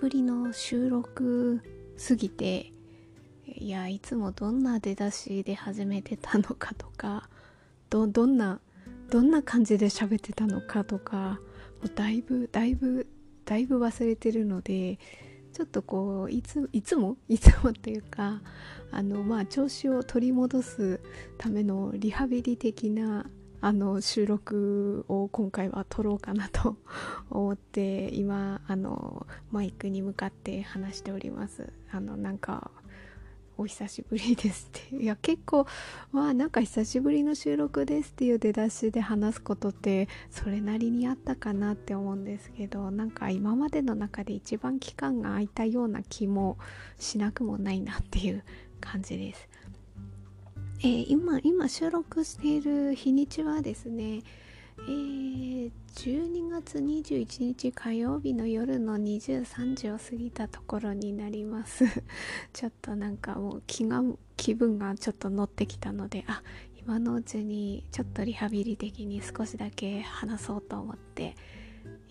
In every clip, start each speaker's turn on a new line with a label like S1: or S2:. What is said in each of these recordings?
S1: ぶりの収録すぎていやいつもどんな出だしで始めてたのかとかどどんなどんな感じで喋ってたのかとかもうだいぶだいぶだいぶ忘れてるのでちょっとこういついつも？いつもっていうかあのまあ調子を取り戻すためのリハビリ的なあの収録を今回は撮ろうかなと思って今あのマイクに向かって話しております。あのなんかお久しぶりですって。いや結構まあなんか久しぶりの収録ですっていう出だしで話すことってそれなりにあったかなって思うんですけどなんか今までの中で一番期間が空いたような気もしなくもないなっていう感じです。えー、今今収録している日にちはですね。えー、12月21日火曜日の夜の23時を過ぎたところになります。ちょっとなんかもう気が気分がちょっと乗ってきたのであ今のうちにちょっとリハビリ的に少しだけ話そうと思って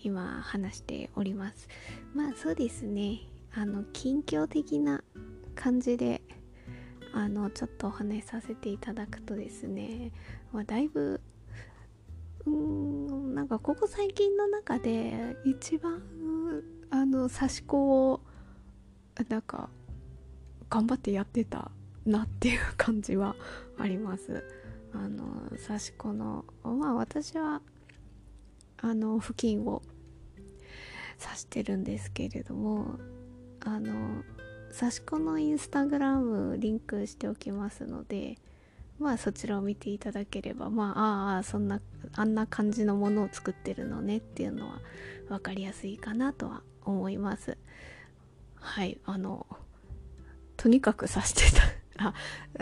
S1: 今話しております。まあそうですね。あの近況的な感じであのちょっとお話しさせていただくとですね、まあ、だいぶうーんなんかここ最近の中で一番あの刺し子をなんか頑張ってやってたなっていう感じはあります。あの刺し子のまあ私はあの付近を刺してるんですけれどもあの刺し子のインスタグラムリンクしておきますのでまあそちらを見ていただければまあああそんなあんな感じのものを作ってるのねっていうのは分かりやすいかなとは思います。はいあのとにかく刺してた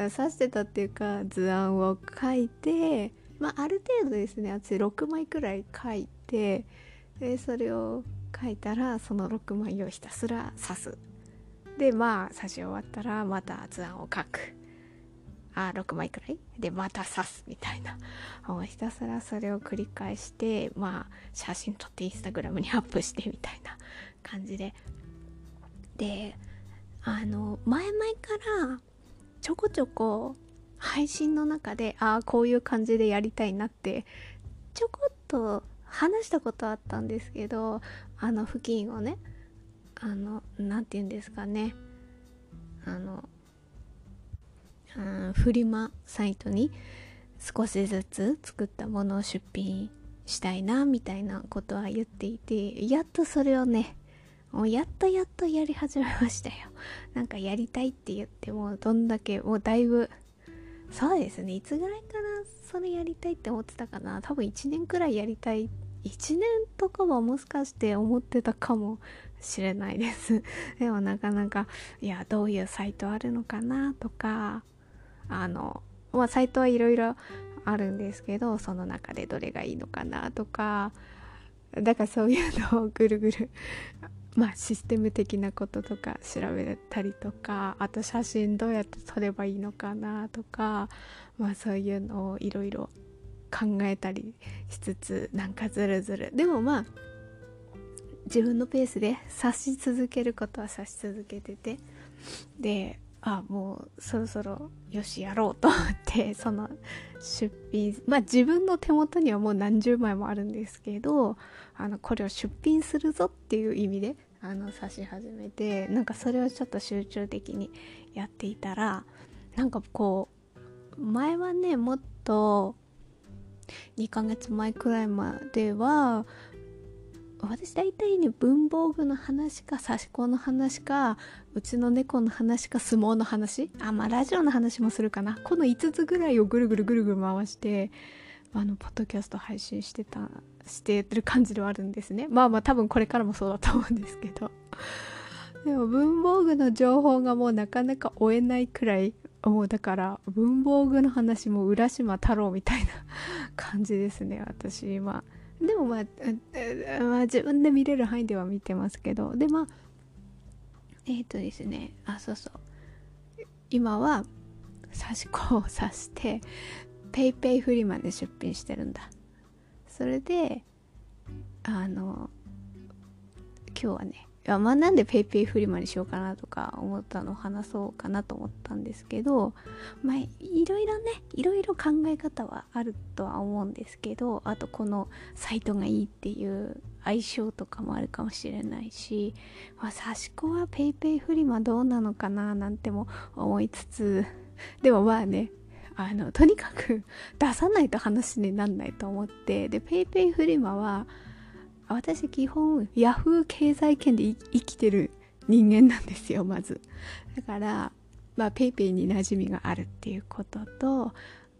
S1: あ刺してたっていうか図案を書いてまあある程度ですね私6枚くらい書いてでそれを書いたらその6枚をひたすら刺す。でまあ刺し終わったらまた図案を書く。あ6枚くらい？でまた刺すみたいな。もうひたすらそれを繰り返してまあ写真撮ってインスタグラムにアップしてみたいな感じで。であの前々からちょこちょこ配信の中でああこういう感じでやりたいなってちょこっと話したことあったんですけどあの付近をねあの何て言うんですかね。あのフリマサイトに少しずつ作ったものを出品したいなみたいなことは言っていてやっとそれをねもうやっとやっとやり始めましたよ。なんかやりたいって言ってもどんだけもうだいぶそうですね。いつぐらいからそれやりたいって思ってたかな。多分1年くらいやりたい。1年とかはもしかして思ってたかも。しれないです。でもなかなかいやどういうサイトあるのかなとかあのまあサイトはいろいろあるんですけどその中でどれがいいのかなとかだからそういうのを ぐるぐるまあシステム的なこととか調べたりとかあと写真どうやって撮ればいいのかなとかまあそういうのをいろいろ考えたりしつつなんかずるずる。でもまあ自分のペースで察し続けることは察し続けてて。であもうそろそろよしやろうと思って その出品まあ自分の手元にはもう何十枚もあるんですけどあのこれを出品するぞっていう意味であの指し始めてなんかそれをちょっと集中的にやっていたらなんかこう前はねもっと2ヶ月前くらいまでは私大体ね文房具の話か刺し子の話かうちの猫の話か相撲の話あまあラジオの話もするかな。この5つぐらいをぐるぐるぐるぐる回してあのポッドキャスト配信してたしてる感じではあるんですね。まあまあ多分これからもそうだと思うんですけど。でも文房具の情報がもうなかなか追えないくらいもうだから文房具の話も浦島太郎みたいな感じですね私。今。でもまあ、まあ、自分で見れる範囲では見てますけどでまあえっ、ー、とですねあそうそう。今は刺し子を 刺して PayPay フリマで出品してるんだ。それであの今日はねやまあなんで PayPay フリマにしようかなとか思ったのを話そうかなと思ったんですけどまあいろいろねいろいろ考え方はあるとは思うんですけどあとこのサイトがいいっていう相性とかもあるかもしれないし、まあ、刺し子は PayPay フリマどうなのかななんても思いつつでもまあねあのとにかく出さないと話になんないと思ってで PayPay フリマは私基本 Yahoo 経済圏で生きてる人間なんですよ まず。だからまあ PayPay に馴染みがあるっていうことと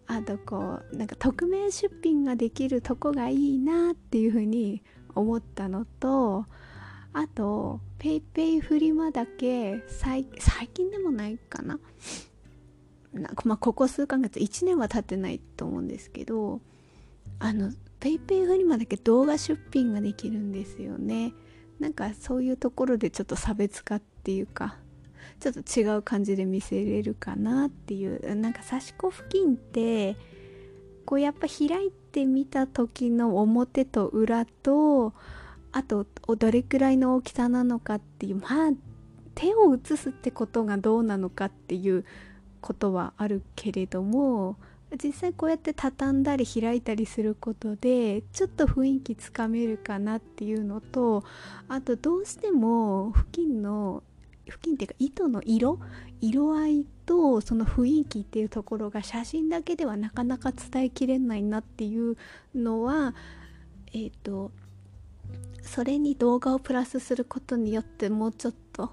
S1: あとこうなんか匿名出品ができるとこがいいなっていうふうに思ったのとあと PayPay フリマだけ最近でもないかな。なんかまあここ数ヶ月1年は経ってないと思うんですけどあの PayPay フリマだけ動画出品ができるんですよね。なんかそういうところでちょっと差別化っていうかちょっと違う感じで見せれるかなっていうなんか差し子付近ってこうやっぱ開いてみた時の表と裏とあとどれくらいの大きさなのかっていうまあ手を写すってことがどうなのかっていうことはあるけれども実際こうやって畳んだり開いたりすることでちょっと雰囲気つかめるかなっていうのとあとどうしても付近の付近っていうか糸の色色合いとその雰囲気っていうところが写真だけではなかなか伝えきれないなっていうのはえっ、ー、とそれに動画をプラスすることによってもうちょっと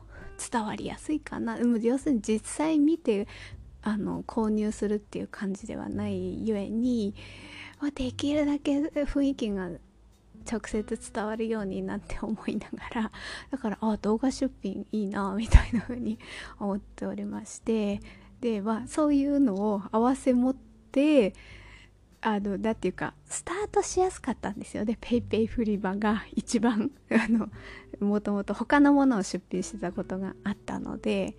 S1: 伝わりやすいかな。要するに実際見てあの購入するっていう感じではないゆえに、できるだけ雰囲気が直接伝わるようになって思いながらだからあ動画出品いいなみたいな風に思っておりましてでまあそういうのを合わせ持ってあのだっていうかスタートしやすかったんですよ。ね PayPay フリマが一番 あのもともと他のものを出品してたことがあったので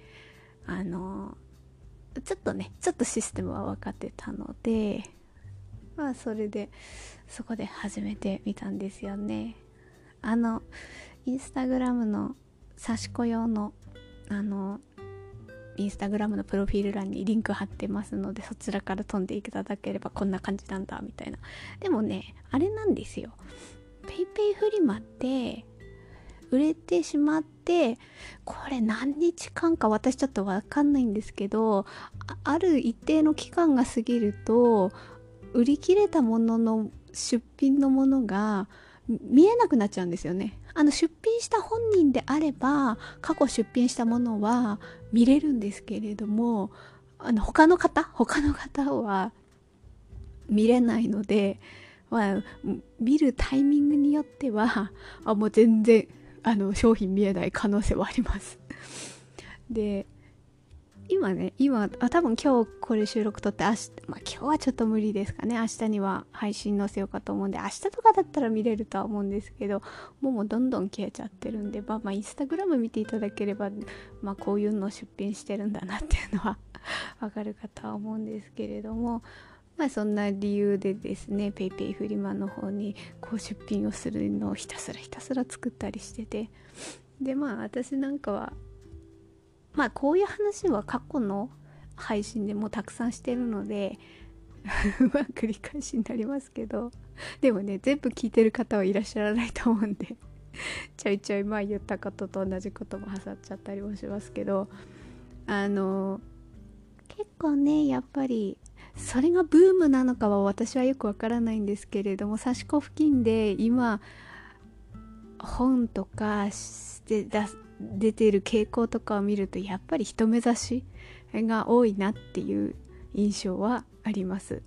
S1: あのちょっとねちょっとシステムは分かってたのでまあそれでそこで始めてみたんですよね。あのインスタグラムの差し子用のあのインスタグラムのプロフィール欄にリンク貼ってますのでそちらから飛んでいただければこんな感じなんだみたいな。でもねあれなんですよ。PayPay フリマって売れてしまってこれ何日間か私ちょっと分かんないんですけどある一定の期間が過ぎると売り切れたものの出品のものが見えなくなっちゃうんですよね。あの出品した本人であれば過去出品したものは見れるんですけれどもあの他の方他の方は見れないので、まあ、見るタイミングによってはあもう全然あの商品見えない可能性はあります。で今ね今あ多分今日これ収録とって明日まあ今日はちょっと無理ですかね。明日には配信載せようかと思うんで明日とかだったら見れるとは思うんですけどもうもうどんどん消えちゃってるんでまあまあインスタグラム見ていただければまあこういうのを出品してるんだなっていうのは わかるかとは思うんですけれどもまあそんな理由でですね PayPay フリマの方にこう出品をするのをひたすらひたすら作ったりしててでまあ私なんかはまあこういう話は過去の配信でもたくさんしてるので まあ繰り返しになりますけどでもね全部聞いてる方はいらっしゃらないと思うんでちょいちょいまあ言ったことと同じことも挟っちゃったりもしますけどあの結構ねやっぱりそれがブームなのかは私はよくわからないんですけれども刺し子付近で今本とかして出ている傾向とかを見るとやっぱり人目指しが多いなっていう印象はあります。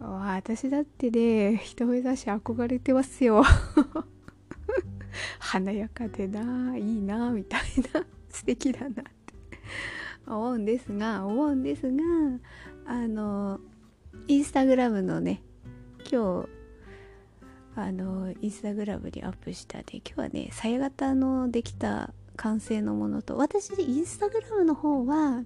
S1: 私だってね人目指し憧れてますよ。華やかでないいなみたいな。素敵だなって思うんですが思うんですがあのインスタグラムのね今日あのインスタグラムにアップしたで今日はねさや型のできた完成のものと私インスタグラムの方は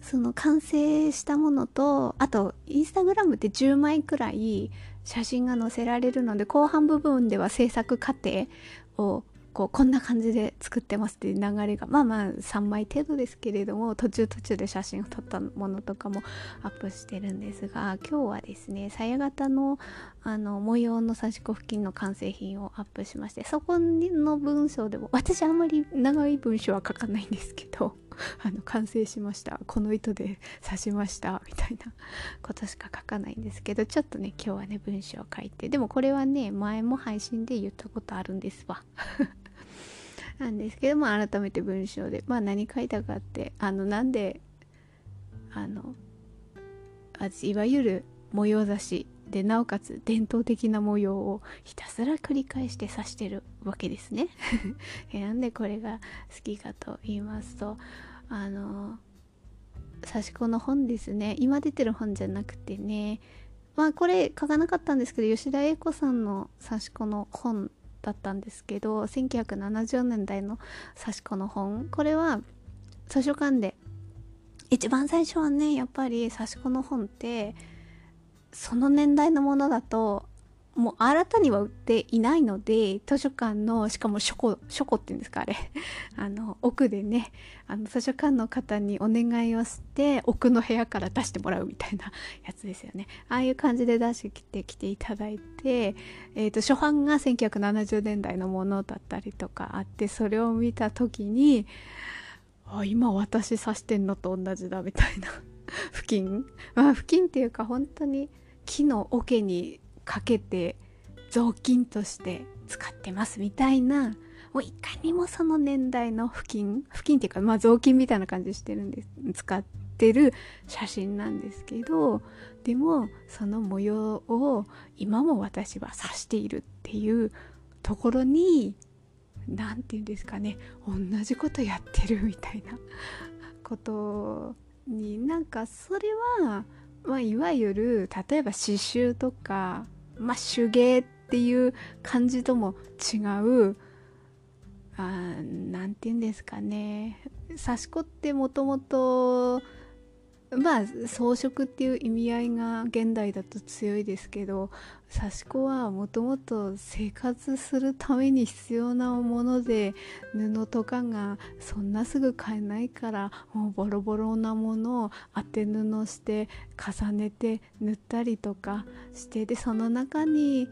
S1: その完成したものとあとインスタグラムって10枚くらい写真が載せられるので後半部分では制作過程をこうこんな感じで作ってますっていう流れがまあまあ3枚程度ですけれども途中途中で写真を撮ったものとかもアップしてるんですが今日はですねさや型のあの模様の刺し子付近の完成品をアップしましてそこの文章でも私あんまり長い文章は書かないんですけど あの完成しましたこの糸で刺しましたみたいなことしか書かないんですけどちょっとね今日はね文章を書いてでもこれはね前も配信で言ったことあるんですわ。なんですけども改めて文章でまあ何書いたかってあのなんであのいわゆる模様刺しでなおかつ伝統的な模様をひたすら繰り返して刺してるわけですね。なんでこれが好きかと言いますとあの刺し子の本ですね。今出てる本じゃなくてね。まあこれ書かなかったんですけど吉田栄子さんの刺し子の本だったんですけど1970年代の刺し子の本。これは図書館で一番最初はねやっぱり刺し子の本ってその年代のものだともう新たには売っていないので図書館のしかも書庫書庫っていうんですかあれ。あの奥でねあの図書館の方にお願いをして奥の部屋から出してもらうみたいな やつですよね。ああいう感じで出してきていただいて、えーと、初版が1970年代のものだったりとかあってそれを見た時にあ今私刺してんのと同じだみたいな。付近まあ付近っていうか本当に木の桶にかけて雑巾として使ってますみたいなもういかにもその年代の付近付近っていうかまあ雑巾みたいな感じしてるんです使ってる写真なんですけどでもその模様を今も私は指しているっていうところに何て言うんですかね同じことやってるみたいな ことになんかそれは、まあ、いわゆる例えば刺繍とか、まあ、手芸っていう感じとも違うあなんて言うんですかね。刺し子ってもともとまあ装飾っていう意味合いが現代だと強いですけど刺し子はもともと生活するために必要なもので布とかがそんなすぐ買えないからもうボロボロなものを当て布して重ねて塗ったりとかしてでその中に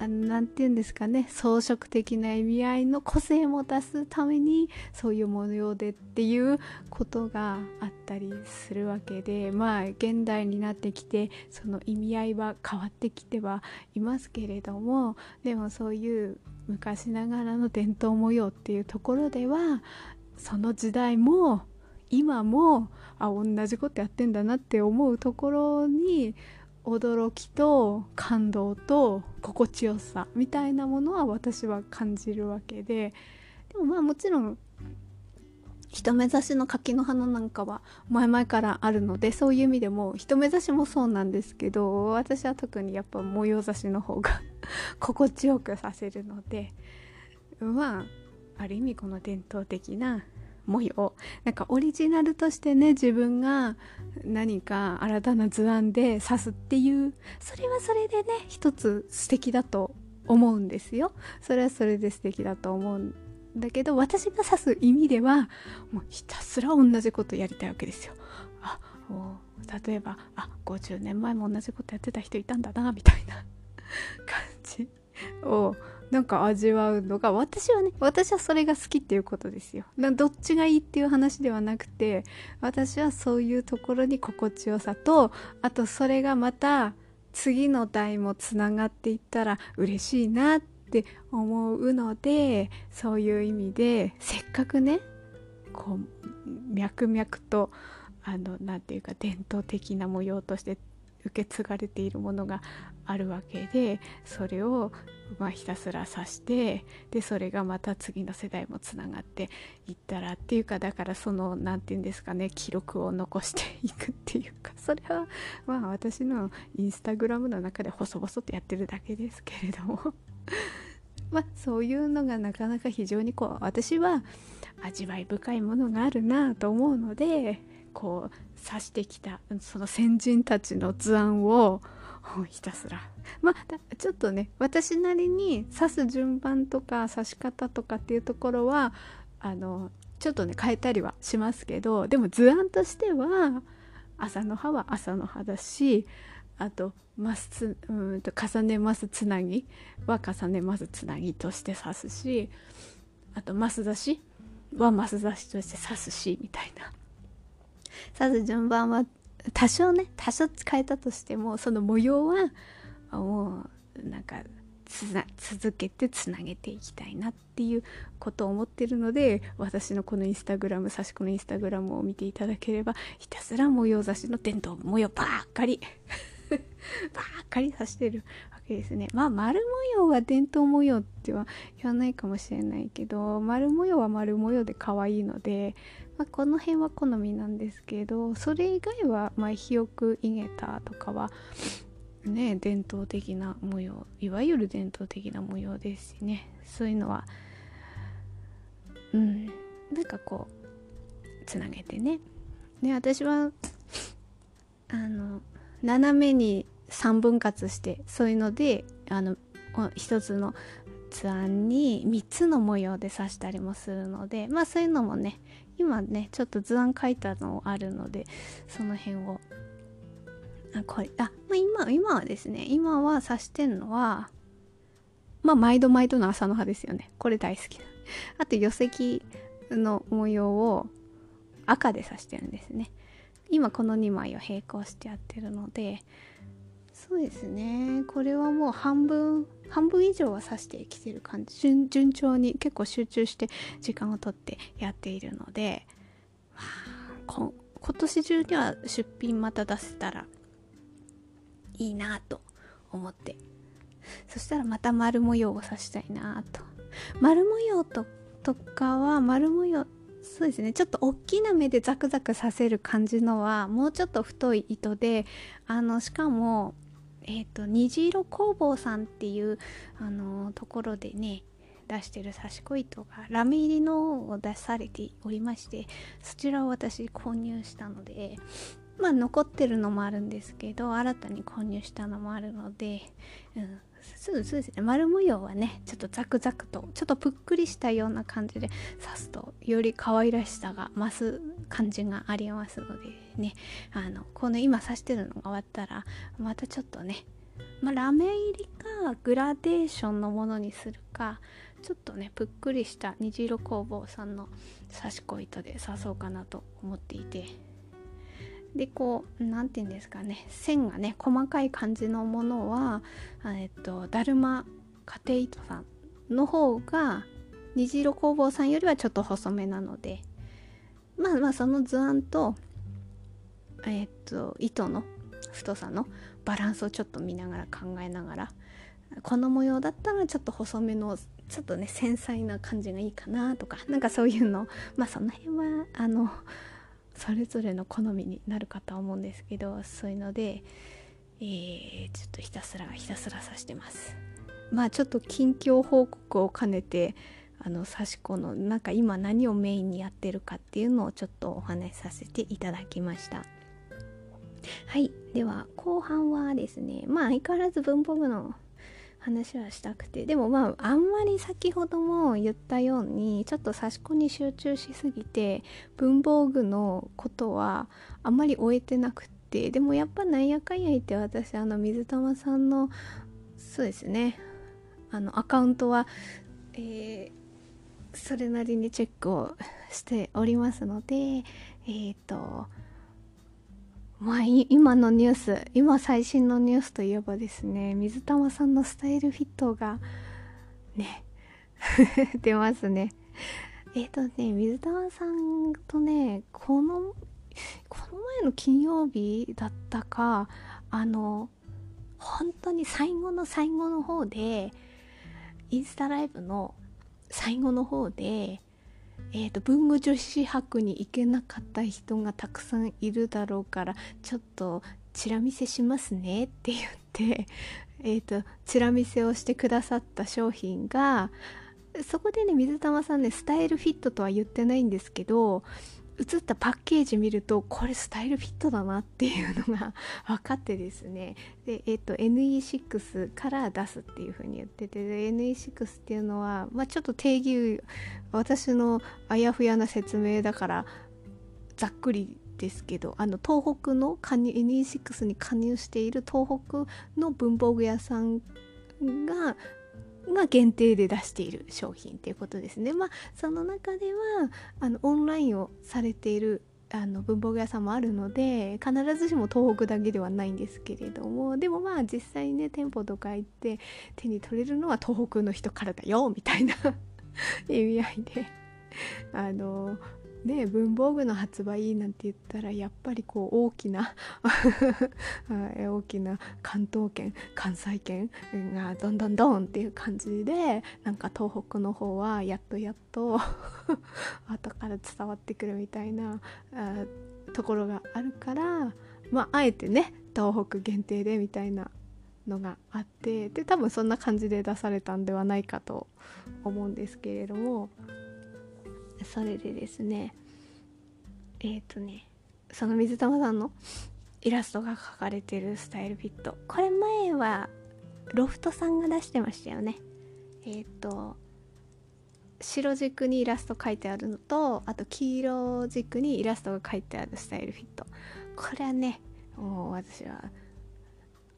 S1: 何て言うんですかね装飾的な意味合いの個性も出すためにそういう模様でっていうことがあったりするわけでまあ現代になってきてその意味合いは変わってきてはいますけれどもでもそういう昔ながらの伝統模様っていうところではその時代も今もあ同じことやってんだなって思うところに驚きと感動と心地よさみたいなものは私は感じるわけででもまあもちろん人目指しの柿の花なんかは前々からあるのでそういう意味でも人目指しもそうなんですけど私は特にやっぱ模様刺しの方が 心地よくさせるのでまあある意味この伝統的な模様。なんかオリジナルとしてね自分が何か新たな図案で刺すっていうそれはそれでね一つ素敵だと思うんですよ。それはそれで素敵だと思うんだけど私が指す意味ではもうひたすら同じことやりたいわけですよ。あ例えばあ50年前も同じことやってた人いたんだなみたいな感じ。をなんか味わうのが私はね私はそれが好きっていうことですよ。どっちがいいっていう話ではなくて私はそういうところに心地よさとあとそれがまた次の代もつながっていったら嬉しいなって思うのでそういう意味でせっかくねこう脈々とあの何て言うか伝統的な模様として受け継がれているものがあるわけでそれをまあひたすら指してでそれがまた次の世代もつながっていったらっていうかだからその何て言うんですかね記録を残していくっていうか それはまあ私のインスタグラムの中で細々とやってるだけですけれども。まあそういうのがなかなか非常にこう私は味わい深いものがあるなと思うのでこう指してきたその先人たちの図案を ひたすら。まあちょっとね私なりに刺す順番とか刺し方とかっていうところはあのちょっとね変えたりはしますけどでも図案としては朝の葉は朝の葉だしあとマスうんと重ねますつなぎは重ねますつなぎとして刺すしあとマス刺しはマス刺しとして刺すしみたいな。刺す順番は多少ね多少使えたとしてもその模様はもうなんか続けてつなげていきたいなっていうことを思ってるので私のこのインスタグラム刺し子のインスタグラムを見ていただければひたすら模様刺しの伝統模様ばっかり ばっかり刺してる。けですね。まあ丸模様は伝統模様っては言わないかもしれないけど丸模様は丸模様で可愛いので、まあ、この辺は好みなんですけどそれ以外はまあひよくイゲタとかはね伝統的な模様いわゆる伝統的な模様ですしね。そういうのはうんなんかこうつなげてね。で私はあの斜めに3分割してそういうのであの一つの図案に3つの模様で刺したりもするのでまあそういうのもね今ねちょっと図案書いたのあるのでその辺をあこれあ、まあ、今今はですね今は刺してんのはまあ毎度毎度の朝の葉ですよね。これ大好きな。あと寄石の模様を赤で刺してるんですね。今この2枚を並行してやってるのでそうですね。これはもう半分半分以上は刺してきてる感じ。順順調に結構集中して時間をとってやっているので、まあ、今年中には出品また出せたらいいなと思って。そしたらまた丸模様を刺したいなと。丸模様ととかは丸模様そうですね。ちょっと大きな目でザクザクさせる感じのはもうちょっと太い糸であのしかもえ、ー、と虹色工房さんっていうあのところでね出してる刺し子糸がラメ入りのを出されておりましてそちらを私購入したのでまあ残ってるのもあるんですけど新たに購入したのもあるので、うん、そうですね丸模様はねちょっとザクザクとちょっとぷっくりしたような感じで刺すとより可愛らしさが増す感じがありますのでね。あのこの今刺してるのが終わったらまたちょっとねまあ、ラメ入りかグラデーションのものにするかちょっとねぷっくりした虹色工房さんの刺し子糸で刺そうかなと思っていて。でこう何て言うんですかね線がね細かい感じのものはえっとだるま家庭糸さんの方が虹色工房さんよりはちょっと細めなのでまあまあその図案とえっと糸の太さのバランスをちょっと見ながら考えながらこの模様だったらちょっと細めのちょっとね繊細な感じがいいかなとかなんかそういうのまあその辺はあのそれぞれの好みになるかと思うんですけどそういうので、えー、ちょっとひたすらひたすら刺してます。まあちょっと近況報告を兼ねてあの刺し子のなんか今何をメインにやってるかっていうのをちょっとお話しさせていただきました。はい。では後半はですねまあ相変わらず文法部の話はしたくて。でもまああんまり先ほども言ったようにちょっと刺し子に集中しすぎて文房具のことはあんまり終えてなくって。でもやっぱなんやかんや言って私あの水玉さんのそうですね。あのアカウントは、えー、それなりにチェックをしておりますのでえっ、ー、とまあ、今のニュース今最新のニュースといえばですね水玉さんのスタイルフィットがね 出ますね。えっ、ー、とね水玉さんとねこのこの前の金曜日だったかあの本当に最後の最後の方でインスタライブの最後の方でえーと、文具女子博に行けなかった人がたくさんいるだろうからちょっとチラ見せしますねって言って えーとチラ見せをしてくださった商品がそこでね水玉さんねスタイルフィットとは言ってないんですけど映ったパッケージ見るとこれスタイルフィットだなっていうのが 分かってですね。で、えっと NE6 から出すっていう風に言ってて NE6 っていうのは、まあ、ちょっと定義私のあやふやな説明だからざっくりですけどあの東北の加入 NE6 に加入している東北の文房具屋さんがが限定で出している商品っていうことですね。まあその中ではあのオンラインをされているあの文房具屋さんもあるので必ずしも東北だけではないんですけれどもでもまあ実際にね店舗とか行って手に取れるのは東北の人からだよみたいな 意味合いであのね文房具の発売なんて言ったらやっぱりこう大きな 大きな関東圏関西圏がどんどんどんっていう感じでなんか東北の方はやっとやっと 後から伝わってくるみたいなところがあるからまああえてね東北限定でみたいなのがあってで多分そんな感じで出されたんではないかと思うんですけれどもそれでですねえっ、ー、とねその水玉さんのイラストが描かれてるスタイルフィット。これ前はロフトさんが出してましたよね。えっ、ー、と白軸にイラスト描いてあるのとあと黄色軸にイラストが描いてあるスタイルフィット。これはねもう私は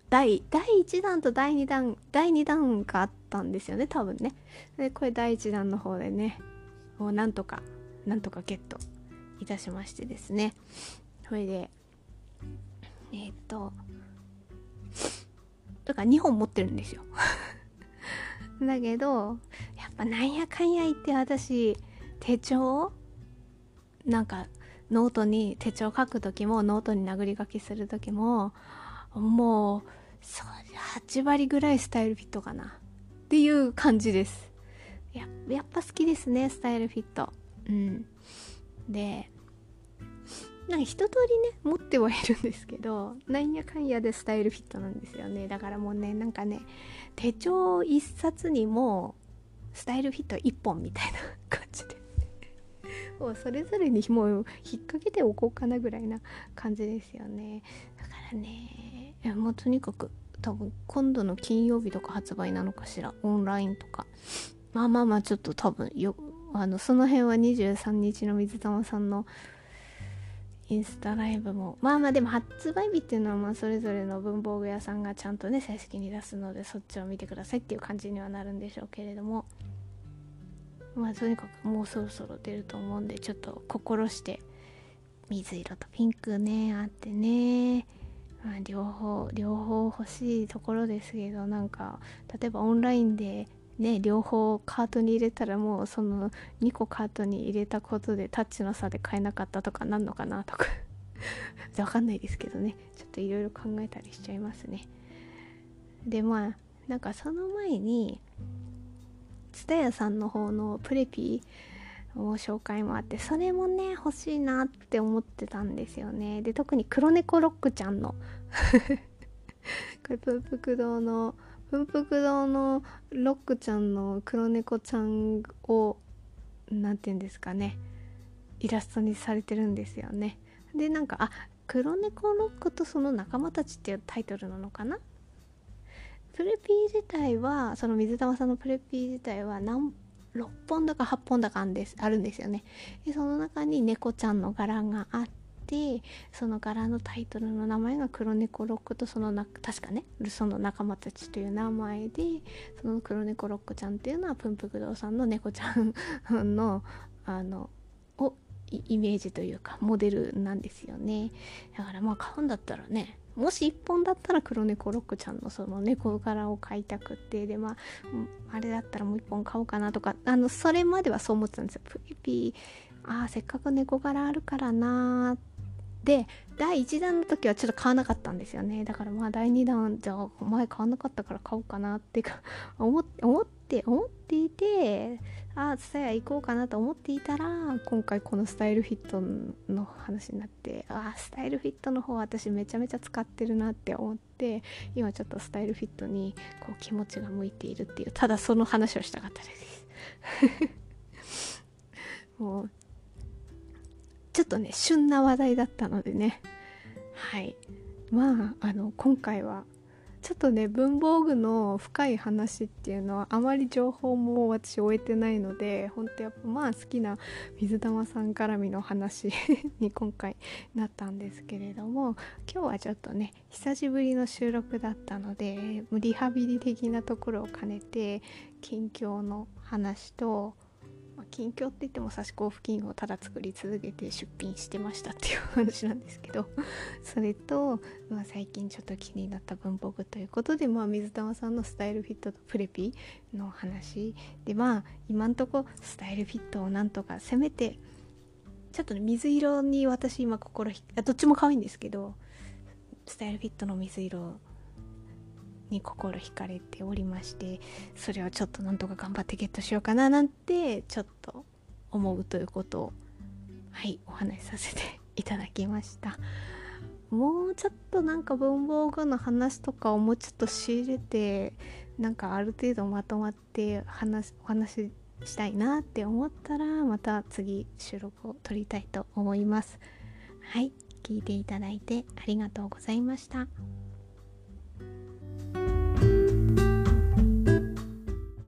S1: 第第1弾と第2弾第2弾があったんですよね多分ね。でこれ第1弾の方でねもうなんとかなんとかゲットいたしましてですね。それでえー、っとだから2本持ってるんですよ。だけどやっぱなんやかんや言って私手帳なんかノートに手帳書く時もノートに殴り書きする時ももう8割ぐらいスタイルフィットかな。っていう感じです。ややっぱ好きですねスタイルフィット。うん。でなんか一通りね持ってはいるんですけどなんやかんやでスタイルフィットなんですよね。だからもうねなんかね手帳一冊にもスタイルフィット一本みたいな 感じで。もうそれぞれにもう引っ掛けておこうかなぐらいな感じですよね。だからねもうとにかく多分今度の金曜日とか発売なのかしらオンラインとか。まあまあまあちょっと多分よあのその辺は23日の水玉さんのインスタライブもまあまあでも発売日っていうのはまあそれぞれの文房具屋さんがちゃんとね正式に出すのでそっちを見てくださいっていう感じにはなるんでしょうけれどもまあとにかくもうそろそろ出ると思うんでちょっと心して水色とピンクねあってね、まあ、両方両方欲しいところですけどなんか例えばオンラインでね両方カートに入れたらもうその2個カートに入れたことでタッチの差で買えなかったとかなんのかなとか。わかんないですけどね。ちょっといろいろ考えたりしちゃいますね。でまあなんかその前に蔦屋さんの方のプレピーを紹介もあってそれもね欲しいなって思ってたんですよね。で特に黒猫ロックちゃんの。これプープク堂の文福堂のロックちゃんの黒猫ちゃんを何て言うんですかねイラストにされてるんですよね。でなんかあ黒猫ロックとその仲間たちっていうタイトルなのかな？プレピー自体はその水玉さんのプレピー自体は何6本だか8本だかあるんですあるんですよね。でその中に猫ちゃんの柄があってその柄のタイトルの名前が黒猫ロックとそのな確かねその仲間たちという名前でその黒猫ロックちゃんっていうのはプンプク堂さんの猫ちゃんの あのをイメージというかモデルなんですよね。だからまあ買うんだったらねもし1本だったら黒猫ロックちゃんのその猫柄を買いたくってでまああれだったらもう1本買おうかなとかあのそれまではそう思ってたんですよ。プリピーああせっかく猫柄あるからなーっで第1弾の時はちょっと買わなかったんですよね。だからまあ第2弾じゃあ前買わなかったから買おうかなって か思って思って思っていてああツタヤ行こうかなと思っていたら今回このスタイルフィットの話になってああスタイルフィットの方私めちゃめちゃ使ってるなって思って今ちょっとスタイルフィットにこう気持ちが向いているっていうただその話をしたかったです。もうちょっとね旬な話題だったのでね。はい。まああの今回はちょっとね文房具の深い話っていうのはあまり情報も私終えてないので本当やっぱまあ好きな水玉さん絡みの話 に今回なったんですけれども今日はちょっとね久しぶりの収録だったのでリハビリ的なところを兼ねて近況の話とまあ、近況って言っても差し交付金をただ作り続けて出品してましたっていう話なんですけどそれと、まあ、最近ちょっと気になった文房具ということで、まあ、水玉さんのスタイルフィットとプレピの話でまあ今んとこスタイルフィットをなんとかせめてちょっとね水色に私今心どっちも可愛いんですけどスタイルフィットの水色に心惹かれておりましてそれをちょっとなんとか頑張ってゲットしようかななんてちょっと思うということをはいお話しさせていただきましたもうちょっとなんか文房具の話とかをもうちょっと仕入れてなんかある程度まとまって話お話ししたいなって思ったらまた次収録を撮りたいと思いますはい聞いていただいてありがとうございました。